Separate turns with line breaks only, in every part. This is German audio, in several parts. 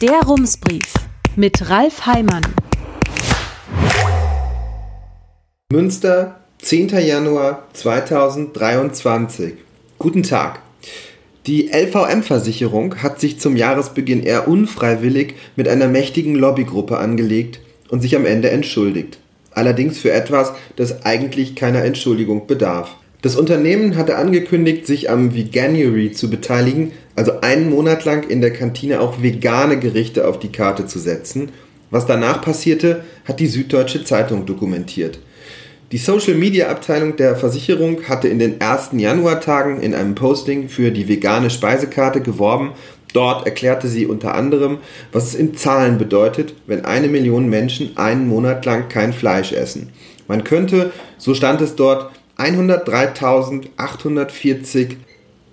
Der Rumsbrief mit Ralf Heimann.
Münster, 10. Januar 2023. Guten Tag. Die LVM-Versicherung hat sich zum Jahresbeginn eher unfreiwillig mit einer mächtigen Lobbygruppe angelegt und sich am Ende entschuldigt. Allerdings für etwas, das eigentlich keiner Entschuldigung bedarf. Das Unternehmen hatte angekündigt, sich am Veganuary zu beteiligen, also einen Monat lang in der Kantine auch vegane Gerichte auf die Karte zu setzen. Was danach passierte, hat die Süddeutsche Zeitung dokumentiert. Die Social Media Abteilung der Versicherung hatte in den ersten Januartagen in einem Posting für die vegane Speisekarte geworben. Dort erklärte sie unter anderem, was es in Zahlen bedeutet, wenn eine Million Menschen einen Monat lang kein Fleisch essen. Man könnte, so stand es dort, 103.840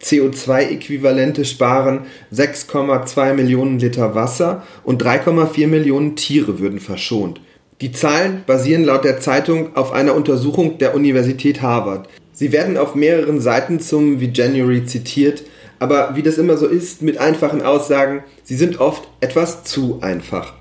CO2-Äquivalente sparen, 6,2 Millionen Liter Wasser und 3,4 Millionen Tiere würden verschont. Die Zahlen basieren laut der Zeitung auf einer Untersuchung der Universität Harvard. Sie werden auf mehreren Seiten zum Veganuary zitiert, aber wie das immer so ist mit einfachen Aussagen, sie sind oft etwas zu einfach.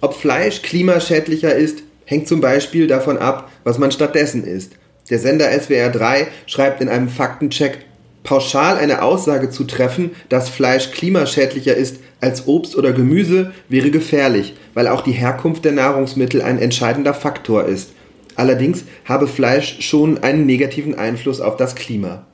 Ob Fleisch klimaschädlicher ist, hängt zum Beispiel davon ab, was man stattdessen isst. Der Sender SWR 3 schreibt in einem Faktencheck, pauschal eine Aussage zu treffen, dass Fleisch klimaschädlicher ist als Obst oder Gemüse, wäre gefährlich, weil auch die Herkunft der Nahrungsmittel ein entscheidender Faktor ist. Allerdings habe Fleisch schon einen negativen Einfluss auf das Klima.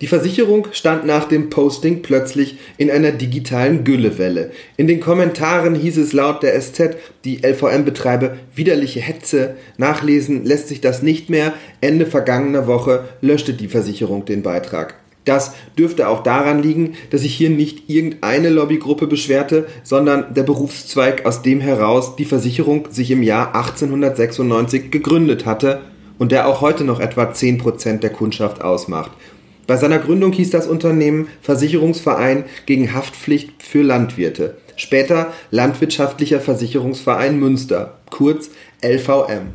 Die Versicherung stand nach dem Posting plötzlich in einer digitalen Güllewelle. In den Kommentaren hieß es laut der SZ, die LVM betreibe widerliche Hetze. Nachlesen lässt sich das nicht mehr. Ende vergangener Woche löschte die Versicherung den Beitrag. Das dürfte auch daran liegen, dass sich hier nicht irgendeine Lobbygruppe beschwerte, sondern der Berufszweig, aus dem heraus die Versicherung sich im Jahr 1896 gegründet hatte und der auch heute noch etwa 10% der Kundschaft ausmacht. Bei seiner Gründung hieß das Unternehmen Versicherungsverein gegen Haftpflicht für Landwirte, später Landwirtschaftlicher Versicherungsverein Münster, kurz LVM.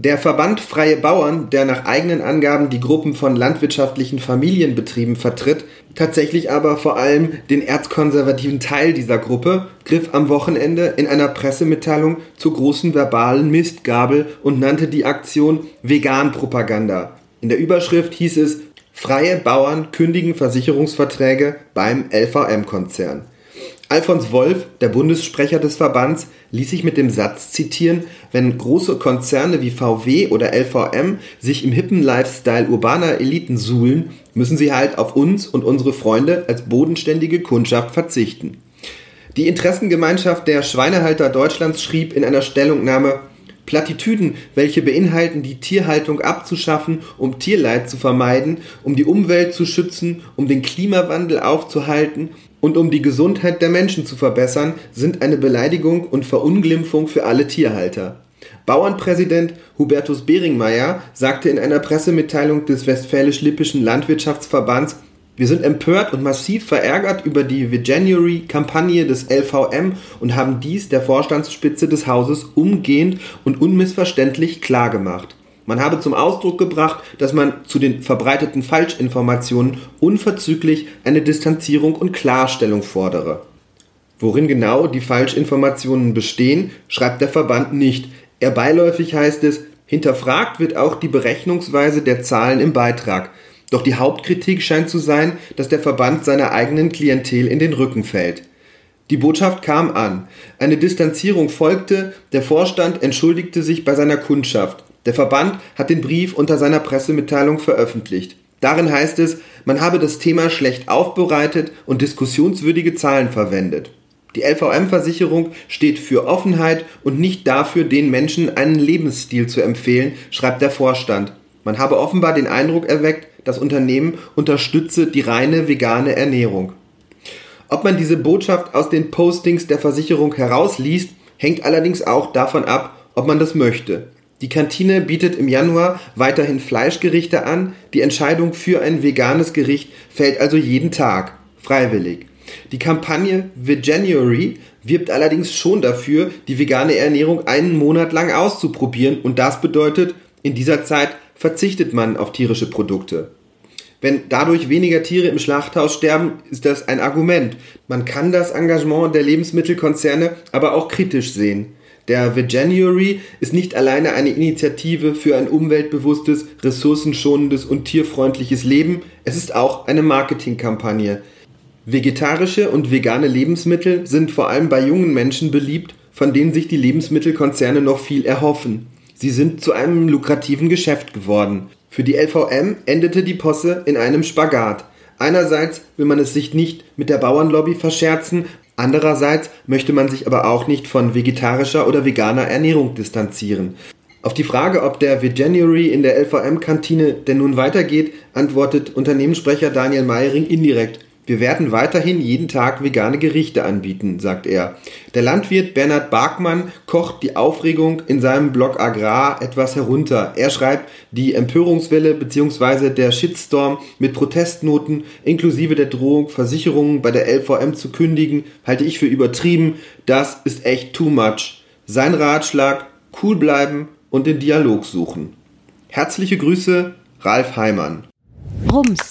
Der Verband Freie Bauern, der nach eigenen Angaben die Gruppen von landwirtschaftlichen Familienbetrieben vertritt, tatsächlich aber vor allem den erzkonservativen Teil dieser Gruppe, griff am Wochenende in einer Pressemitteilung zur großen verbalen Mistgabel und nannte die Aktion Vegan-Propaganda. In der Überschrift hieß es Freie Bauern kündigen Versicherungsverträge beim LVM-Konzern. Alfons Wolf, der Bundessprecher des Verbands, ließ sich mit dem Satz zitieren, wenn große Konzerne wie VW oder LVM sich im hippen Lifestyle urbaner Eliten suhlen, müssen sie halt auf uns und unsere Freunde als bodenständige Kundschaft verzichten. Die Interessengemeinschaft der Schweinehalter Deutschlands schrieb in einer Stellungnahme, Plattitüden, welche beinhalten, die Tierhaltung abzuschaffen, um Tierleid zu vermeiden, um die Umwelt zu schützen, um den Klimawandel aufzuhalten und um die Gesundheit der Menschen zu verbessern, sind eine Beleidigung und Verunglimpfung für alle Tierhalter. Bauernpräsident Hubertus Beringmeier sagte in einer Pressemitteilung des Westfälisch-Lippischen Landwirtschaftsverbands, wir sind empört und massiv verärgert über die Veganuary-Kampagne des LVM und haben dies der Vorstandsspitze des Hauses umgehend und unmissverständlich klargemacht. Man habe zum Ausdruck gebracht, dass man zu den verbreiteten Falschinformationen unverzüglich eine Distanzierung und Klarstellung fordere. Worin genau die Falschinformationen bestehen, schreibt der Verband nicht. Eher beiläufig heißt es, hinterfragt wird auch die Berechnungsweise der Zahlen im Beitrag. Doch die Hauptkritik scheint zu sein, dass der Verband seiner eigenen Klientel in den Rücken fällt. Die Botschaft kam an. Eine Distanzierung folgte, der Vorstand entschuldigte sich bei seiner Kundschaft. Der Verband hat den Brief unter seiner Pressemitteilung veröffentlicht. Darin heißt es, man habe das Thema schlecht aufbereitet und diskussionswürdige Zahlen verwendet. Die LVM-Versicherung steht für Offenheit und nicht dafür, den Menschen einen Lebensstil zu empfehlen, schreibt der Vorstand. Man habe offenbar den Eindruck erweckt, das Unternehmen unterstütze die reine vegane Ernährung. Ob man diese Botschaft aus den Postings der Versicherung herausliest, hängt allerdings auch davon ab, ob man das möchte. Die Kantine bietet im Januar weiterhin Fleischgerichte an, die Entscheidung für ein veganes Gericht fällt also jeden Tag, freiwillig. Die Kampagne Veganuary wirbt allerdings schon dafür, die vegane Ernährung einen Monat lang auszuprobieren und das bedeutet, in dieser Zeit verzichtet man auf tierische Produkte. Wenn dadurch weniger Tiere im Schlachthaus sterben, ist das ein Argument. Man kann das Engagement der Lebensmittelkonzerne aber auch kritisch sehen. Der Veganuary ist nicht alleine eine Initiative für ein umweltbewusstes, ressourcenschonendes und tierfreundliches Leben, es ist auch eine Marketingkampagne. Vegetarische und vegane Lebensmittel sind vor allem bei jungen Menschen beliebt, von denen sich die Lebensmittelkonzerne noch viel erhoffen. Sie sind zu einem lukrativen Geschäft geworden. Für die LVM endete die Posse in einem Spagat. Einerseits will man es sich nicht mit der Bauernlobby verscherzen, andererseits möchte man sich aber auch nicht von vegetarischer oder veganer Ernährung distanzieren. Auf die Frage, ob der Veganuary in der LVM-Kantine denn nun weitergeht, antwortet Unternehmenssprecher Daniel Meiring indirekt. Wir werden weiterhin jeden Tag vegane Gerichte anbieten, sagt er. Der Landwirt Bernhard Barkmann kocht die Aufregung in seinem Blog Agrar etwas herunter. Er schreibt, die Empörungswelle bzw. der Shitstorm mit Protestnoten inklusive der Drohung, Versicherungen bei der LVM zu kündigen, halte ich für übertrieben. Das ist echt too much. Sein Ratschlag, cool bleiben und den Dialog suchen. Herzliche Grüße, Ralf Heimann.
Rums.